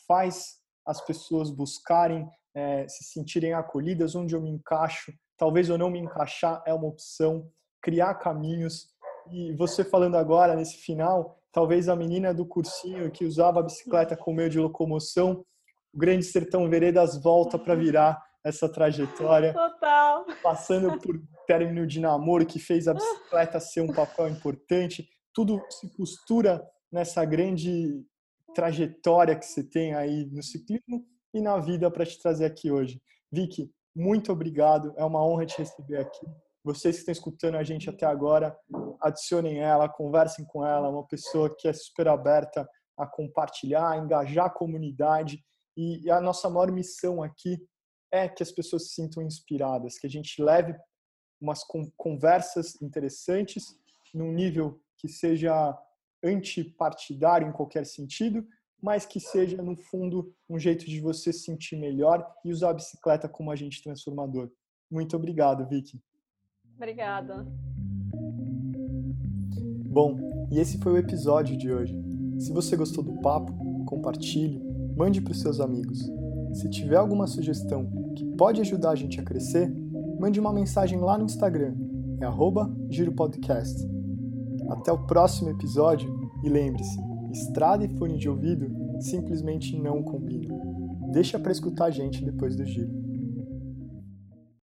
A: faz as pessoas buscarem, é, se sentirem acolhidas, onde eu me encaixo, talvez eu não me encaixar é uma opção, criar caminhos. E você falando agora, nesse final, talvez a menina do cursinho que usava a bicicleta como meio de locomoção, o Grande Sertão Veredas volta para virar essa trajetória.
B: Total.
A: Passando por término de namoro que fez a bicicleta ser um papel importante. Tudo se costura nessa grande trajetória que você tem aí no ciclismo e na vida para te trazer aqui hoje. Vicky, muito obrigado. É uma honra te receber aqui. Vocês que estão escutando a gente até agora, adicionem ela, conversem com ela, uma pessoa que é super aberta a compartilhar, a engajar a comunidade. E a nossa maior missão aqui é que as pessoas se sintam inspiradas, que a gente leve umas conversas interessantes num nível que seja antipartidário em qualquer sentido, mas que seja, no fundo, um jeito de você se sentir melhor e usar a bicicleta como agente transformador. Muito obrigado, Vicky.
B: Obrigada.
A: Bom, e esse foi o episódio de hoje. Se você gostou do papo, compartilhe, mande para os seus amigos. Se tiver alguma sugestão que pode ajudar a gente a crescer, mande uma mensagem lá no Instagram, é @giropodcast. Até o próximo episódio e lembre-se, estrada e fone de ouvido simplesmente não combinam. Deixa para escutar a gente depois do giro.